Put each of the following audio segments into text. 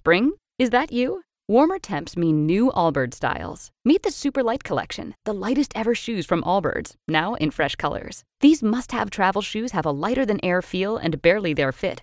Spring? Is that you? Warmer temps mean new Allbirds styles. Meet the Super Light Collection, the lightest ever shoes from Allbirds, now in fresh colors. These must have travel shoes have a lighter than air feel and barely their fit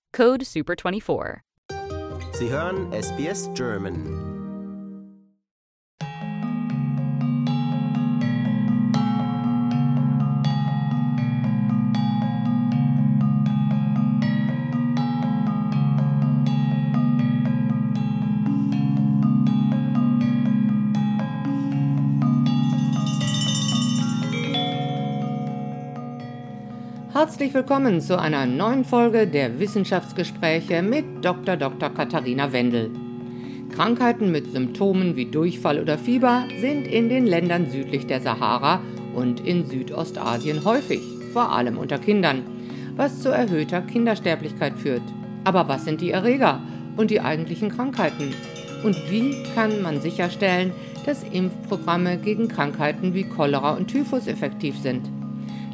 Code SUPER24. Sie hören SBS German. Herzlich willkommen zu einer neuen Folge der Wissenschaftsgespräche mit Dr. Dr. Katharina Wendel. Krankheiten mit Symptomen wie Durchfall oder Fieber sind in den Ländern südlich der Sahara und in Südostasien häufig, vor allem unter Kindern, was zu erhöhter Kindersterblichkeit führt. Aber was sind die Erreger und die eigentlichen Krankheiten? Und wie kann man sicherstellen, dass Impfprogramme gegen Krankheiten wie Cholera und Typhus effektiv sind?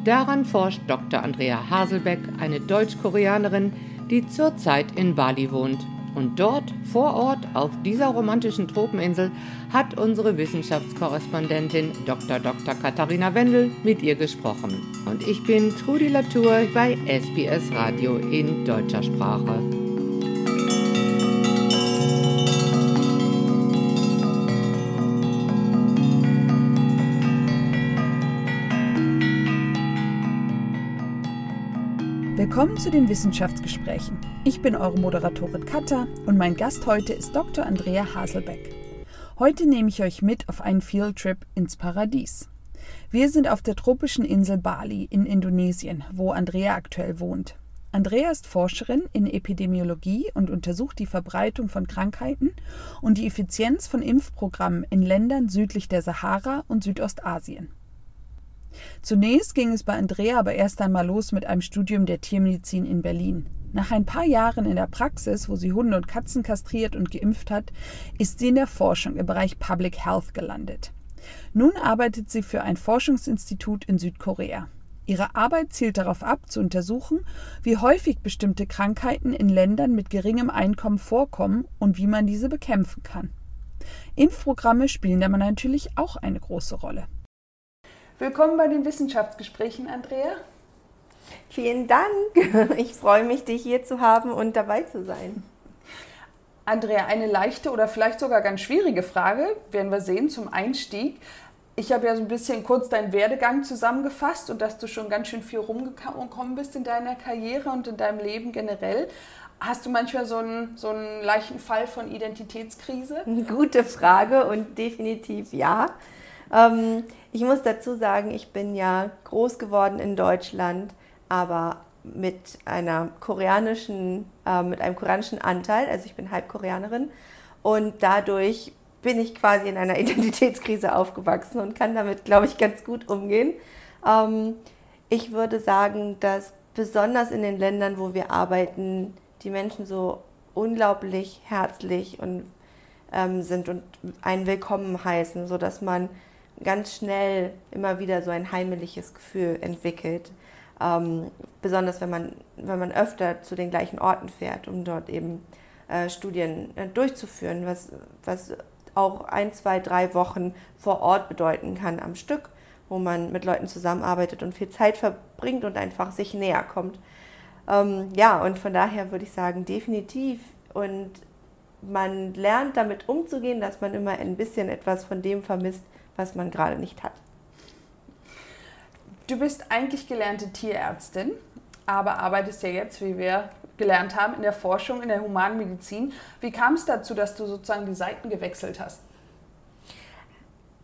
Daran forscht Dr. Andrea Haselbeck, eine Deutsch-Koreanerin, die zurzeit in Bali wohnt. Und dort, vor Ort, auf dieser romantischen Tropeninsel, hat unsere Wissenschaftskorrespondentin Dr. Dr. Katharina Wendel mit ihr gesprochen. Und ich bin Trudi Latour bei SBS Radio in deutscher Sprache. Willkommen zu den Wissenschaftsgesprächen. Ich bin eure Moderatorin Katha und mein Gast heute ist Dr. Andrea Haselbeck. Heute nehme ich euch mit auf einen Fieldtrip ins Paradies. Wir sind auf der tropischen Insel Bali in Indonesien, wo Andrea aktuell wohnt. Andrea ist Forscherin in Epidemiologie und untersucht die Verbreitung von Krankheiten und die Effizienz von Impfprogrammen in Ländern südlich der Sahara und Südostasien. Zunächst ging es bei Andrea aber erst einmal los mit einem Studium der Tiermedizin in Berlin. Nach ein paar Jahren in der Praxis, wo sie Hunde und Katzen kastriert und geimpft hat, ist sie in der Forschung im Bereich Public Health gelandet. Nun arbeitet sie für ein Forschungsinstitut in Südkorea. Ihre Arbeit zielt darauf ab, zu untersuchen, wie häufig bestimmte Krankheiten in Ländern mit geringem Einkommen vorkommen und wie man diese bekämpfen kann. Impfprogramme spielen dabei natürlich auch eine große Rolle. Willkommen bei den Wissenschaftsgesprächen, Andrea. Vielen Dank. Ich freue mich, dich hier zu haben und dabei zu sein. Andrea, eine leichte oder vielleicht sogar ganz schwierige Frage, werden wir sehen zum Einstieg. Ich habe ja so ein bisschen kurz deinen Werdegang zusammengefasst und dass du schon ganz schön viel rumgekommen bist in deiner Karriere und in deinem Leben generell. Hast du manchmal so einen, so einen leichten Fall von Identitätskrise? Gute Frage und definitiv ja. Ähm, ich muss dazu sagen, ich bin ja groß geworden in Deutschland, aber mit einer koreanischen, äh, mit einem koreanischen Anteil, also ich bin halb Koreanerin und dadurch bin ich quasi in einer Identitätskrise aufgewachsen und kann damit, glaube ich, ganz gut umgehen. Ähm, ich würde sagen, dass besonders in den Ländern, wo wir arbeiten, die Menschen so unglaublich herzlich und ähm, sind und einen willkommen heißen, sodass man ganz schnell immer wieder so ein heimeliges Gefühl entwickelt. Ähm, besonders wenn man, wenn man öfter zu den gleichen Orten fährt, um dort eben äh, Studien äh, durchzuführen, was, was auch ein, zwei, drei Wochen vor Ort bedeuten kann am Stück, wo man mit Leuten zusammenarbeitet und viel Zeit verbringt und einfach sich näher kommt. Ähm, ja, und von daher würde ich sagen, definitiv. Und man lernt damit umzugehen, dass man immer ein bisschen etwas von dem vermisst, was man gerade nicht hat. Du bist eigentlich gelernte Tierärztin, aber arbeitest ja jetzt, wie wir gelernt haben, in der Forschung, in der Humanmedizin. Wie kam es dazu, dass du sozusagen die Seiten gewechselt hast?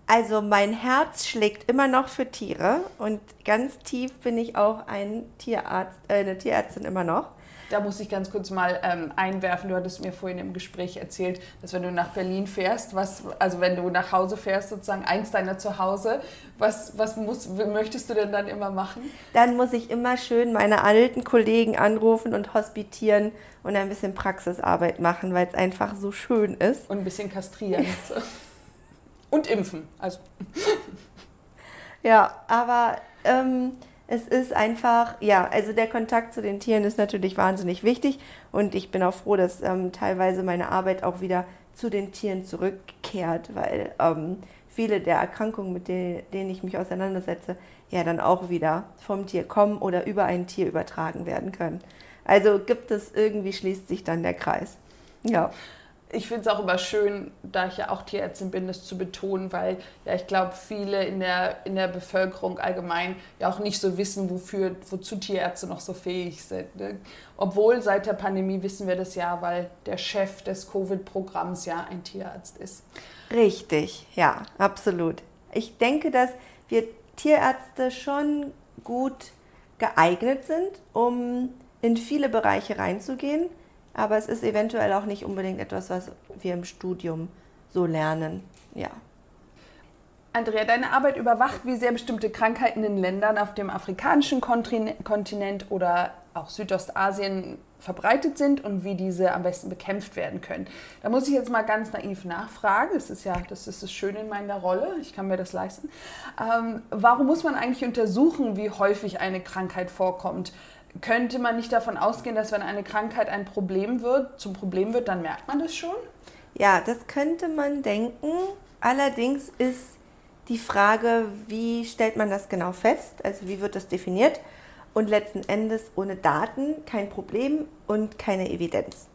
Also mein Herz schlägt immer noch für Tiere und ganz tief bin ich auch ein Tierarzt, äh, eine Tierärztin immer noch. Da muss ich ganz kurz mal ähm, einwerfen. Du hattest mir vorhin im Gespräch erzählt, dass wenn du nach Berlin fährst, was, also wenn du nach Hause fährst, sozusagen eins deiner Zuhause, was, was muss, möchtest du denn dann immer machen? Dann muss ich immer schön meine alten Kollegen anrufen und hospitieren und ein bisschen Praxisarbeit machen, weil es einfach so schön ist. Und ein bisschen kastrieren. und impfen. Also. ja, aber ähm, es ist einfach, ja, also der Kontakt zu den Tieren ist natürlich wahnsinnig wichtig und ich bin auch froh, dass ähm, teilweise meine Arbeit auch wieder zu den Tieren zurückkehrt, weil ähm, viele der Erkrankungen, mit denen, ich mich auseinandersetze, ja dann auch wieder vom Tier kommen oder über ein Tier übertragen werden können. Also gibt es irgendwie, schließt sich dann der Kreis. Ja ich finde es auch immer schön, da ich ja auch Tierärztin bin, das zu betonen, weil ja ich glaube, viele in der, in der Bevölkerung allgemein ja auch nicht so wissen, wofür, wozu Tierärzte noch so fähig sind. Ne? Obwohl seit der Pandemie wissen wir das ja, weil der Chef des Covid-Programms ja ein Tierarzt ist. Richtig, ja, absolut. Ich denke, dass wir Tierärzte schon gut geeignet sind, um in viele Bereiche reinzugehen aber es ist eventuell auch nicht unbedingt etwas, was wir im Studium so lernen. Ja. Andrea, deine Arbeit überwacht, wie sehr bestimmte Krankheiten in Ländern auf dem afrikanischen Kontinent oder auch Südostasien verbreitet sind und wie diese am besten bekämpft werden können. Da muss ich jetzt mal ganz naiv nachfragen. Das ist ja, das ist das Schöne in meiner Rolle. Ich kann mir das leisten. Ähm, warum muss man eigentlich untersuchen, wie häufig eine Krankheit vorkommt? Könnte man nicht davon ausgehen, dass wenn eine Krankheit ein Problem wird, zum Problem wird, dann merkt man das schon? Ja, das könnte man denken. Allerdings ist die Frage, wie stellt man das genau fest? Also wie wird das definiert? Und letzten Endes ohne Daten kein Problem und keine Evidenz.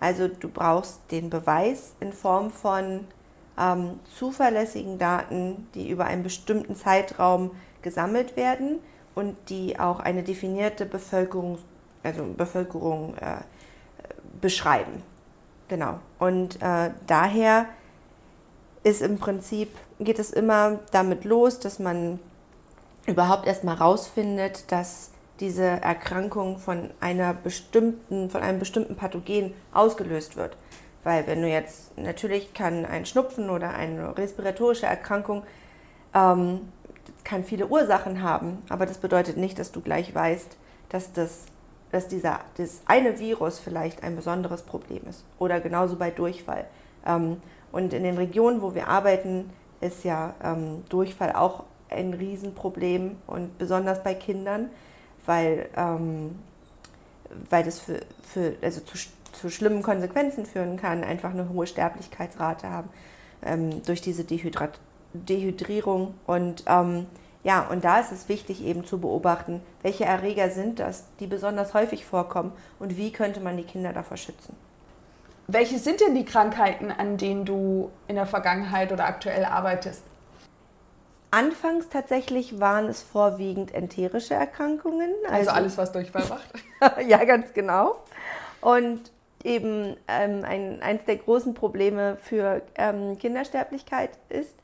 Also du brauchst den Beweis in Form von ähm, zuverlässigen Daten, die über einen bestimmten Zeitraum gesammelt werden und die auch eine definierte Bevölkerung, also Bevölkerung äh, beschreiben. Genau. Und äh, daher ist im Prinzip, geht es immer damit los, dass man überhaupt erstmal rausfindet, dass diese Erkrankung von einer bestimmten, von einem bestimmten Pathogen ausgelöst wird. Weil wenn du jetzt, natürlich kann ein Schnupfen oder eine respiratorische Erkrankung ähm, kann viele Ursachen haben, aber das bedeutet nicht, dass du gleich weißt, dass das dass dieser, das eine Virus vielleicht ein besonderes Problem ist. Oder genauso bei Durchfall. Ähm, und in den Regionen, wo wir arbeiten, ist ja ähm, Durchfall auch ein Riesenproblem und besonders bei Kindern, weil, ähm, weil das für, für, also zu, zu schlimmen Konsequenzen führen kann, einfach eine hohe Sterblichkeitsrate haben durch diese Dehydrat Dehydrierung. Und ähm, ja, und da ist es wichtig eben zu beobachten, welche Erreger sind das, die besonders häufig vorkommen und wie könnte man die Kinder davor schützen. Welche sind denn die Krankheiten, an denen du in der Vergangenheit oder aktuell arbeitest? Anfangs tatsächlich waren es vorwiegend enterische Erkrankungen. Also, also alles, was Durchfall macht. ja, ganz genau. Und eben ähm, ein, eins der großen Probleme für ähm, Kindersterblichkeit ist,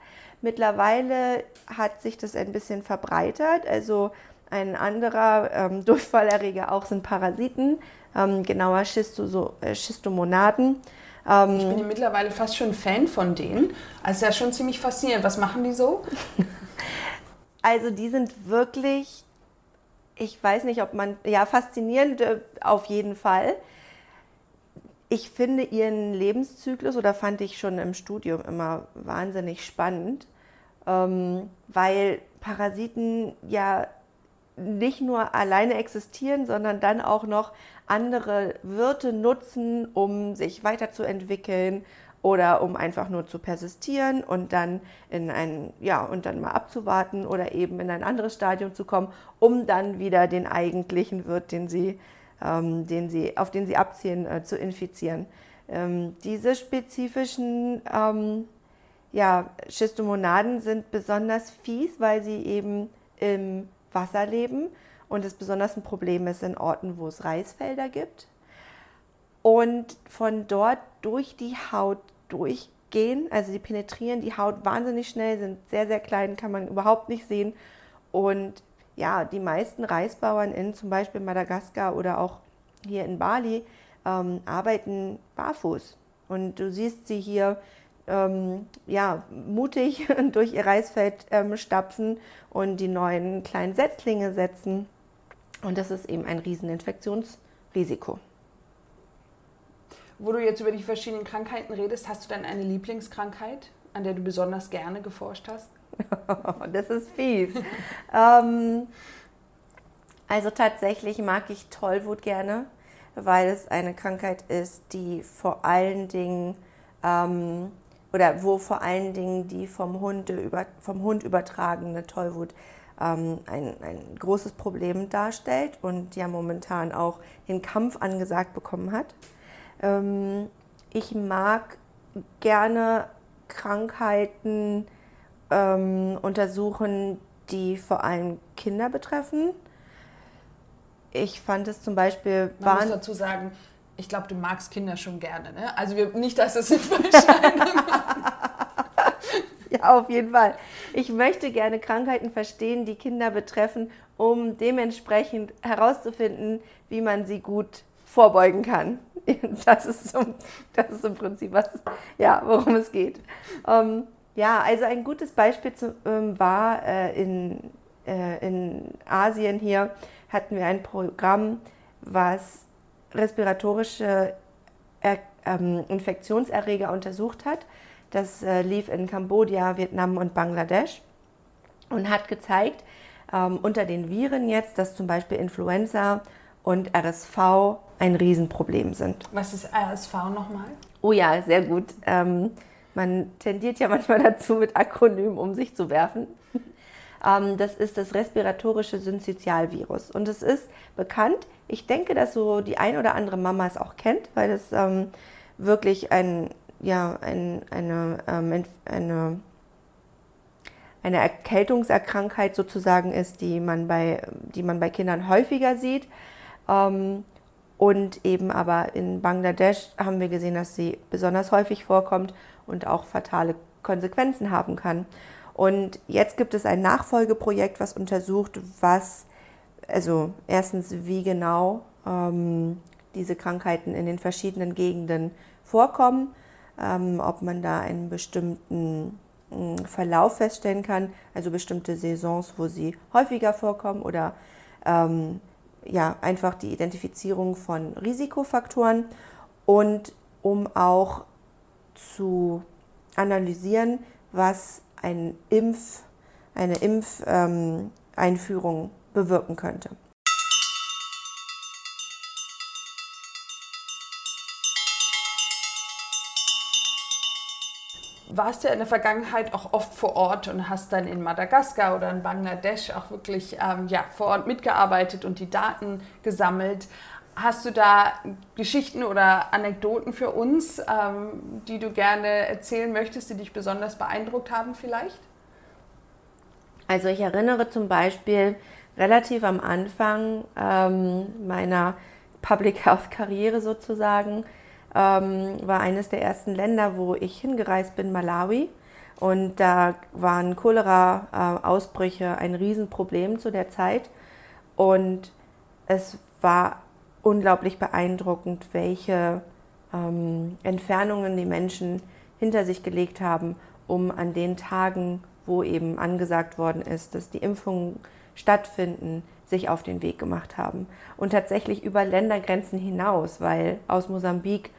Mittlerweile hat sich das ein bisschen verbreitert. Also ein anderer ähm, Durchfallerreger auch sind Parasiten, ähm, genauer Schisto, so, äh, Schistomonaden. Ähm, ich bin mittlerweile fast schon Fan von denen. Also ja schon ziemlich faszinierend. Was machen die so? also die sind wirklich, ich weiß nicht, ob man, ja, faszinierend äh, auf jeden Fall. Ich finde ihren Lebenszyklus oder fand ich schon im Studium immer wahnsinnig spannend, ähm, weil Parasiten ja nicht nur alleine existieren, sondern dann auch noch andere Wirte nutzen, um sich weiterzuentwickeln oder um einfach nur zu persistieren und dann in ein ja und dann mal abzuwarten oder eben in ein anderes Stadium zu kommen, um dann wieder den eigentlichen Wirt, den sie ähm, den sie, auf den sie abziehen, äh, zu infizieren. Ähm, diese spezifischen ähm, ja, Schistomonaden sind besonders fies, weil sie eben im Wasser leben und es besonders ein Problem ist in Orten, wo es Reisfelder gibt. Und von dort durch die Haut durch gehen, also die penetrieren die Haut wahnsinnig schnell, sind sehr, sehr klein, kann man überhaupt nicht sehen. Und ja, die meisten Reisbauern in zum Beispiel Madagaskar oder auch hier in Bali ähm, arbeiten barfuß. Und du siehst sie hier ähm, ja, mutig durch ihr Reisfeld ähm, stapfen und die neuen kleinen Setzlinge setzen. Und das ist eben ein Rieseninfektionsrisiko. Wo du jetzt über die verschiedenen Krankheiten redest, hast du dann eine Lieblingskrankheit, an der du besonders gerne geforscht hast? das ist fies. ähm, also tatsächlich mag ich Tollwut gerne, weil es eine Krankheit ist, die vor allen Dingen ähm, oder wo vor allen Dingen die vom Hund, über, vom Hund übertragene Tollwut ähm, ein, ein großes Problem darstellt und ja momentan auch den Kampf angesagt bekommen hat. Ähm, ich mag gerne Krankheiten ähm, untersuchen, die vor allem Kinder betreffen. Ich fand es zum Beispiel. Man muss dazu sagen, ich glaube, du magst Kinder schon gerne. Ne? Also wir, nicht, dass es nicht verstanden Ja, auf jeden Fall. Ich möchte gerne Krankheiten verstehen, die Kinder betreffen, um dementsprechend herauszufinden, wie man sie gut vorbeugen kann. Das ist, so, das ist im Prinzip was, ja, worum es geht. Ähm, ja, also ein gutes Beispiel zu, ähm, war äh, in, äh, in Asien hier hatten wir ein Programm, was respiratorische er ähm, Infektionserreger untersucht hat. Das äh, lief in Kambodscha, Vietnam und Bangladesch und hat gezeigt, ähm, unter den Viren jetzt, dass zum Beispiel Influenza und RSV ein Riesenproblem sind. Was ist RSV nochmal? Oh ja, sehr gut. Ähm, man tendiert ja manchmal dazu, mit Akronymen um sich zu werfen. ähm, das ist das respiratorische Syncytialvirus. Und es ist bekannt, ich denke, dass so die ein oder andere Mama es auch kennt, weil es ähm, wirklich ein, ja, ein, eine, ähm, eine, eine Erkältungserkrankheit sozusagen ist, die man bei, die man bei Kindern häufiger sieht. Ähm, und eben aber in Bangladesch haben wir gesehen, dass sie besonders häufig vorkommt und auch fatale Konsequenzen haben kann. Und jetzt gibt es ein Nachfolgeprojekt, was untersucht, was, also erstens, wie genau ähm, diese Krankheiten in den verschiedenen Gegenden vorkommen, ähm, ob man da einen bestimmten äh, Verlauf feststellen kann, also bestimmte Saisons, wo sie häufiger vorkommen oder ähm, ja, einfach die Identifizierung von Risikofaktoren und um auch zu analysieren, was ein Impf, eine Impfeinführung ähm, bewirken könnte. warst ja in der Vergangenheit auch oft vor Ort und hast dann in Madagaskar oder in Bangladesch auch wirklich ähm, ja, vor Ort mitgearbeitet und die Daten gesammelt. Hast du da Geschichten oder Anekdoten für uns, ähm, die du gerne erzählen möchtest, die dich besonders beeindruckt haben vielleicht? Also ich erinnere zum Beispiel relativ am Anfang ähm, meiner Public Health Karriere sozusagen, ähm, war eines der ersten Länder, wo ich hingereist bin, Malawi. Und da waren Cholera-Ausbrüche ein Riesenproblem zu der Zeit. Und es war unglaublich beeindruckend, welche ähm, Entfernungen die Menschen hinter sich gelegt haben, um an den Tagen, wo eben angesagt worden ist, dass die Impfungen stattfinden, sich auf den Weg gemacht haben. Und tatsächlich über Ländergrenzen hinaus, weil aus Mosambik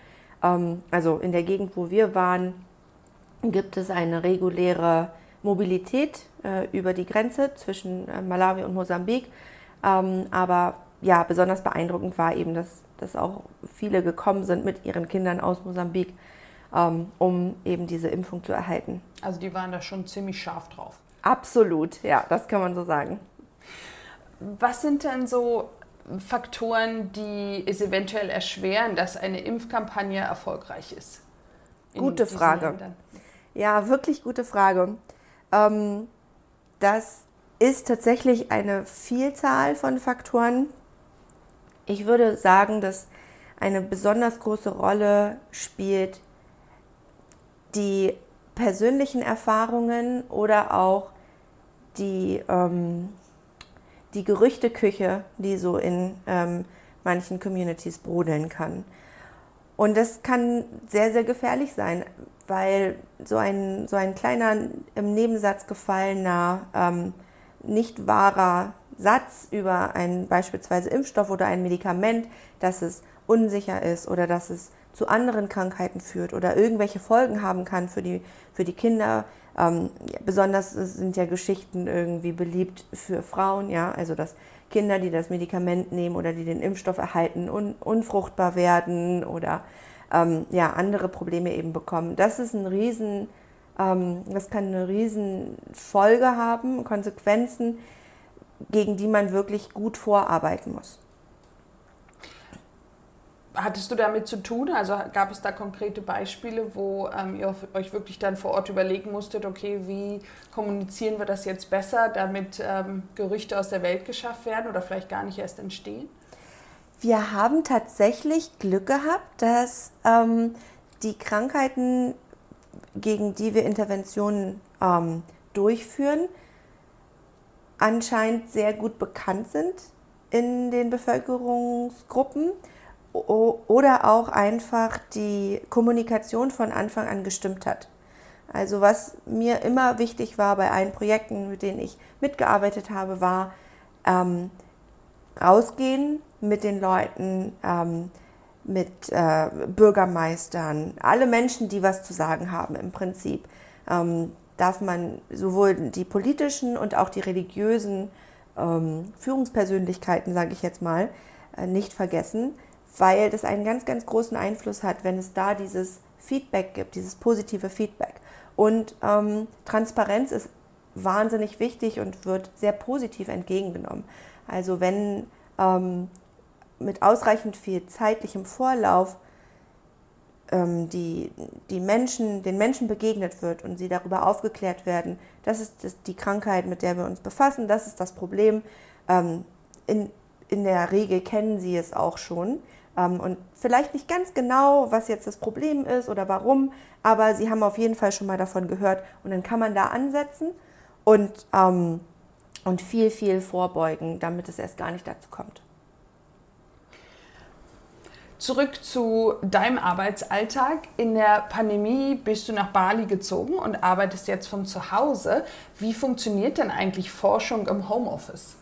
ähm, also in der Gegend, wo wir waren, gibt es eine reguläre Mobilität äh, über die Grenze zwischen äh, Malawi und Mosambik. Ähm, aber ja, besonders beeindruckend war eben, dass, dass auch viele gekommen sind mit ihren Kindern aus Mosambik, ähm, um eben diese Impfung zu erhalten. Also die waren da schon ziemlich scharf drauf. Absolut, ja, das kann man so sagen. Was sind denn so Faktoren, die es eventuell erschweren, dass eine Impfkampagne erfolgreich ist? Gute Frage. Ländern? Ja, wirklich gute Frage. Ähm, das ist tatsächlich eine Vielzahl von Faktoren. Ich würde sagen, dass eine besonders große Rolle spielt die persönlichen Erfahrungen oder auch die, ähm, die Gerüchteküche, die so in ähm, manchen Communities brodeln kann. Und das kann sehr, sehr gefährlich sein, weil so ein, so ein kleiner im Nebensatz gefallener, ähm, nicht wahrer Satz über einen beispielsweise Impfstoff oder ein Medikament, dass es unsicher ist oder dass es zu anderen Krankheiten führt oder irgendwelche Folgen haben kann für die, für die Kinder. Ähm, besonders sind ja Geschichten irgendwie beliebt für Frauen, ja, also dass Kinder, die das Medikament nehmen oder die den Impfstoff erhalten, un, unfruchtbar werden oder ähm, ja, andere Probleme eben bekommen. Das ist ein riesen, ähm, das kann eine riesen Folge haben, Konsequenzen, gegen die man wirklich gut vorarbeiten muss. Hattest du damit zu tun? Also gab es da konkrete Beispiele, wo ähm, ihr euch wirklich dann vor Ort überlegen musstet, okay, wie kommunizieren wir das jetzt besser, damit ähm, Gerüchte aus der Welt geschafft werden oder vielleicht gar nicht erst entstehen? Wir haben tatsächlich Glück gehabt, dass ähm, die Krankheiten, gegen die wir Interventionen ähm, durchführen, anscheinend sehr gut bekannt sind in den Bevölkerungsgruppen oder auch einfach die Kommunikation von Anfang an gestimmt hat. Also was mir immer wichtig war bei allen Projekten, mit denen ich mitgearbeitet habe, war ähm, rausgehen mit den Leuten, ähm, mit äh, Bürgermeistern, alle Menschen, die was zu sagen haben im Prinzip, ähm, darf man sowohl die politischen und auch die religiösen ähm, Führungspersönlichkeiten, sage ich jetzt mal, äh, nicht vergessen weil das einen ganz, ganz großen Einfluss hat, wenn es da dieses Feedback gibt, dieses positive Feedback. Und ähm, Transparenz ist wahnsinnig wichtig und wird sehr positiv entgegengenommen. Also wenn ähm, mit ausreichend viel zeitlichem Vorlauf die, die Menschen, den Menschen begegnet wird und sie darüber aufgeklärt werden, das ist das, die Krankheit, mit der wir uns befassen, das ist das Problem. Ähm, in, in der Regel kennen sie es auch schon ähm, und vielleicht nicht ganz genau, was jetzt das Problem ist oder warum, aber sie haben auf jeden Fall schon mal davon gehört und dann kann man da ansetzen und, ähm, und viel, viel vorbeugen, damit es erst gar nicht dazu kommt. Zurück zu deinem Arbeitsalltag. In der Pandemie bist du nach Bali gezogen und arbeitest jetzt von zu Hause. Wie funktioniert denn eigentlich Forschung im Homeoffice?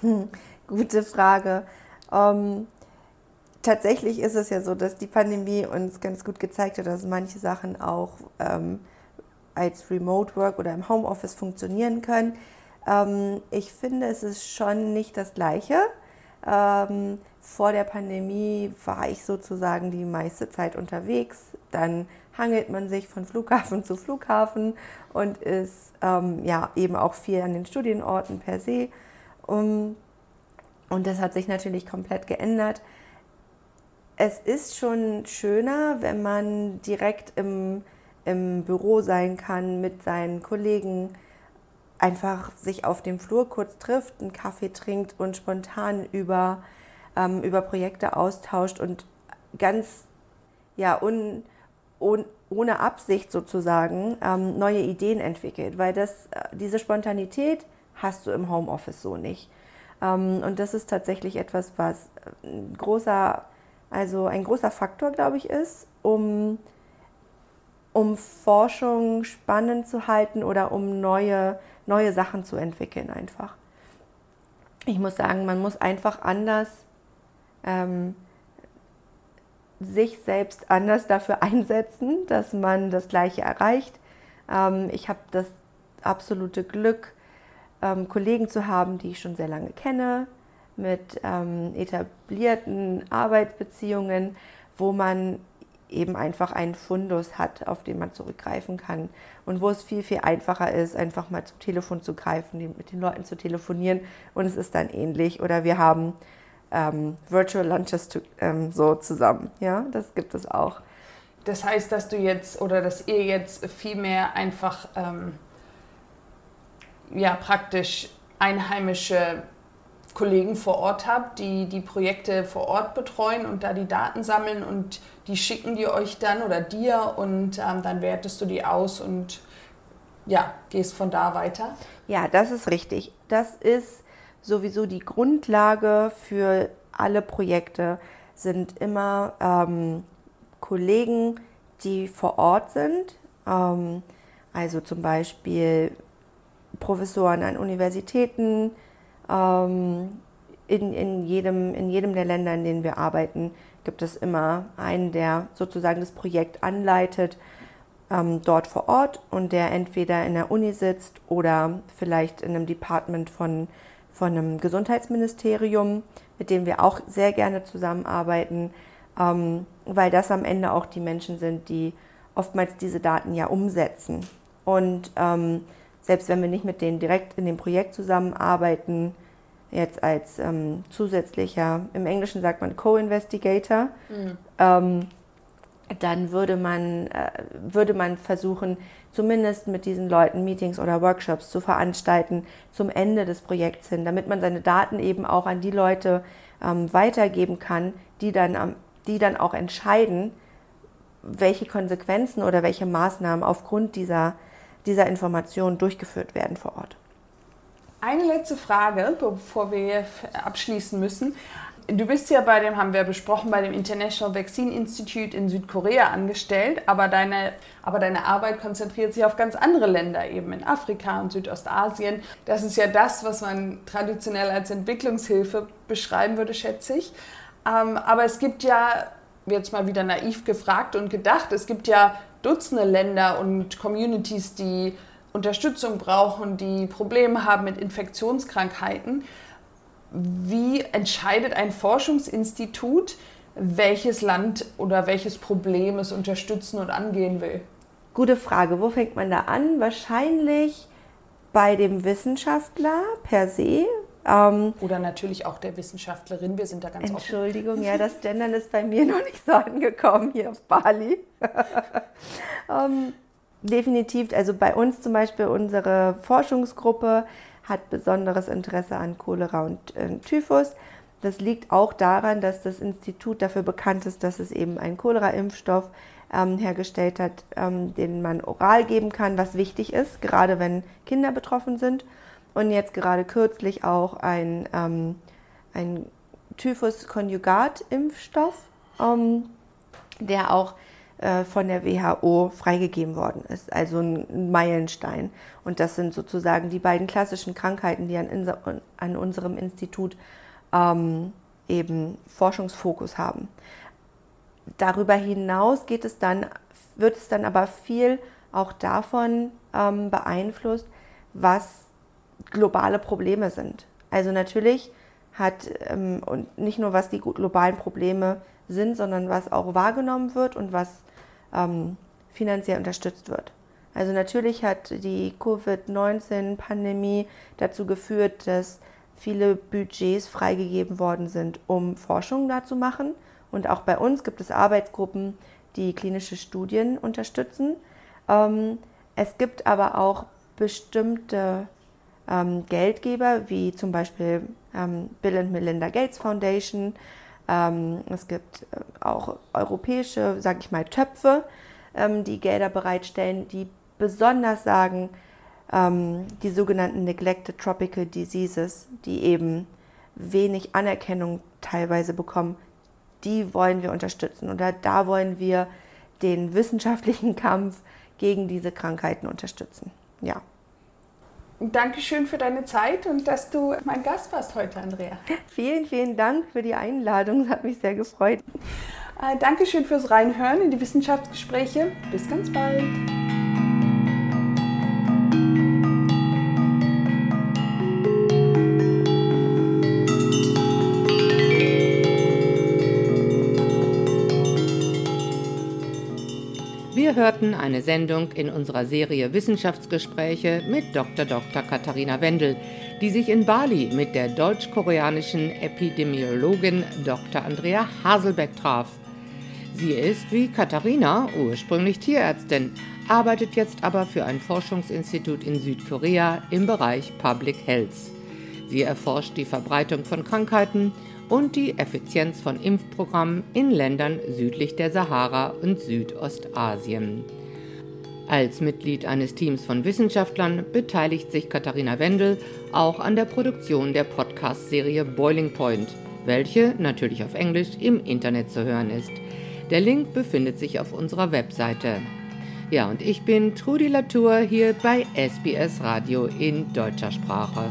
Hm, gute Frage. Ähm, tatsächlich ist es ja so, dass die Pandemie uns ganz gut gezeigt hat, dass manche Sachen auch ähm, als Remote Work oder im Homeoffice funktionieren können. Ähm, ich finde, es ist schon nicht das Gleiche. Ähm, vor der Pandemie war ich sozusagen die meiste Zeit unterwegs. Dann hangelt man sich von Flughafen zu Flughafen und ist ähm, ja eben auch viel an den Studienorten per se. Um, und das hat sich natürlich komplett geändert es ist schon schöner, wenn man direkt im, im Büro sein kann mit seinen Kollegen, einfach sich auf dem Flur kurz trifft, einen Kaffee trinkt und spontan über, ähm, über Projekte austauscht und ganz ja, un, un, ohne Absicht sozusagen ähm, neue Ideen entwickelt, weil das, äh, diese Spontanität hast du im Homeoffice so nicht. Ähm, und das ist tatsächlich etwas, was ein großer also ein großer Faktor, glaube ich, ist, um, um Forschung spannend zu halten oder um neue, neue Sachen zu entwickeln einfach. Ich muss sagen, man muss einfach anders ähm, sich selbst anders dafür einsetzen, dass man das Gleiche erreicht. Ähm, ich habe das absolute Glück, ähm, Kollegen zu haben, die ich schon sehr lange kenne, mit ähm, etablierten Arbeitsbeziehungen, wo man eben einfach einen Fundus hat, auf den man zurückgreifen kann und wo es viel, viel einfacher ist, einfach mal zum Telefon zu greifen, mit den Leuten zu telefonieren und es ist dann ähnlich oder wir haben ähm, Virtual Lunches to, ähm, so zusammen. Ja, das gibt es auch. Das heißt, dass du jetzt oder dass ihr jetzt viel mehr einfach ähm, ja praktisch einheimische Kollegen vor Ort habt, die die Projekte vor Ort betreuen und da die Daten sammeln und die schicken die euch dann oder dir und ähm, dann wertest du die aus und ja, gehst von da weiter? Ja, das ist richtig. Das ist sowieso die Grundlage für alle Projekte, sind immer ähm, Kollegen, die vor Ort sind. Ähm, also zum Beispiel Professoren an Universitäten, ähm, in, in, jedem, in jedem der Länder, in denen wir arbeiten, gibt es immer einen, der sozusagen das Projekt anleitet, ähm, dort vor Ort und der entweder in der Uni sitzt oder vielleicht in einem Department von, von einem Gesundheitsministerium, mit dem wir auch sehr gerne zusammenarbeiten, ähm, weil das am Ende auch die Menschen sind, die oftmals diese Daten ja umsetzen. Und ähm, selbst wenn wir nicht mit denen direkt in dem Projekt zusammenarbeiten, jetzt als ähm, zusätzlicher, im Englischen sagt man Co-Investigator, mhm. Dann würde man, äh, würde man versuchen, zumindest mit diesen Leuten Meetings oder Workshops zu veranstalten zum Ende des Projekts hin, damit man seine Daten eben auch an die Leute ähm, weitergeben kann, die dann, die dann auch entscheiden, welche Konsequenzen oder welche Maßnahmen aufgrund dieser, dieser Informationen durchgeführt werden vor Ort. Eine letzte Frage, bevor wir abschließen müssen. Du bist ja bei dem, haben wir besprochen, bei dem International Vaccine Institute in Südkorea angestellt, aber deine, aber deine Arbeit konzentriert sich auf ganz andere Länder, eben in Afrika und Südostasien. Das ist ja das, was man traditionell als Entwicklungshilfe beschreiben würde, schätze ich. Ähm, aber es gibt ja jetzt mal wieder naiv gefragt und gedacht, es gibt ja Dutzende Länder und Communities, die Unterstützung brauchen, die Probleme haben mit Infektionskrankheiten. Wie entscheidet ein Forschungsinstitut, welches Land oder welches Problem es unterstützen und angehen will? Gute Frage. Wo fängt man da an? Wahrscheinlich bei dem Wissenschaftler per se, ähm, Oder natürlich auch der Wissenschaftlerin, wir sind da ganz Entschuldigung, offen. ja, das Gendern ist bei mir noch nicht so angekommen hier auf Bali. ähm, definitiv, also bei uns zum Beispiel unsere Forschungsgruppe hat besonderes Interesse an Cholera und äh, Typhus. Das liegt auch daran, dass das Institut dafür bekannt ist, dass es eben einen Cholera-Impfstoff ähm, hergestellt hat, ähm, den man oral geben kann, was wichtig ist, gerade wenn Kinder betroffen sind und jetzt gerade kürzlich auch ein, ähm, ein Typhus-Konjugat-Impfstoff, ähm, der auch von der WHO freigegeben worden ist, also ein Meilenstein. Und das sind sozusagen die beiden klassischen Krankheiten, die an, an unserem Institut ähm, eben Forschungsfokus haben. Darüber hinaus geht es dann, wird es dann aber viel auch davon ähm, beeinflusst, was globale Probleme sind. Also natürlich hat, ähm, und nicht nur was die globalen Probleme sind, sondern was auch wahrgenommen wird und was ähm, finanziell unterstützt wird. Also natürlich hat die Covid-19-Pandemie dazu geführt, dass viele Budgets freigegeben worden sind, um Forschung dazu machen. Und auch bei uns gibt es Arbeitsgruppen, die klinische Studien unterstützen. Ähm, es gibt aber auch bestimmte ähm, Geldgeber, wie zum Beispiel ähm, Bill and Melinda Gates Foundation. Ähm, es gibt äh, auch europäische, sage ich mal, Töpfe, ähm, die Gelder bereitstellen, die besonders sagen, ähm, die sogenannten Neglected Tropical Diseases, die eben wenig Anerkennung teilweise bekommen, die wollen wir unterstützen. Oder da wollen wir den wissenschaftlichen Kampf gegen diese Krankheiten unterstützen. Ja. Dankeschön für deine Zeit und dass du mein Gast warst heute, Andrea. Vielen, vielen Dank für die Einladung. Es hat mich sehr gefreut. Äh, Dankeschön fürs Reinhören in die Wissenschaftsgespräche. Bis ganz bald. Wir hörten eine Sendung in unserer Serie Wissenschaftsgespräche mit Dr. Dr. Katharina Wendel, die sich in Bali mit der deutsch-koreanischen Epidemiologin Dr. Andrea Haselbeck traf. Sie ist wie Katharina ursprünglich Tierärztin, arbeitet jetzt aber für ein Forschungsinstitut in Südkorea im Bereich Public Health. Sie erforscht die Verbreitung von Krankheiten und die Effizienz von Impfprogrammen in Ländern südlich der Sahara und Südostasien. Als Mitglied eines Teams von Wissenschaftlern beteiligt sich Katharina Wendel auch an der Produktion der Podcast-Serie Boiling Point, welche natürlich auf Englisch im Internet zu hören ist. Der Link befindet sich auf unserer Webseite. Ja, und ich bin Trudi Latour hier bei SBS Radio in deutscher Sprache.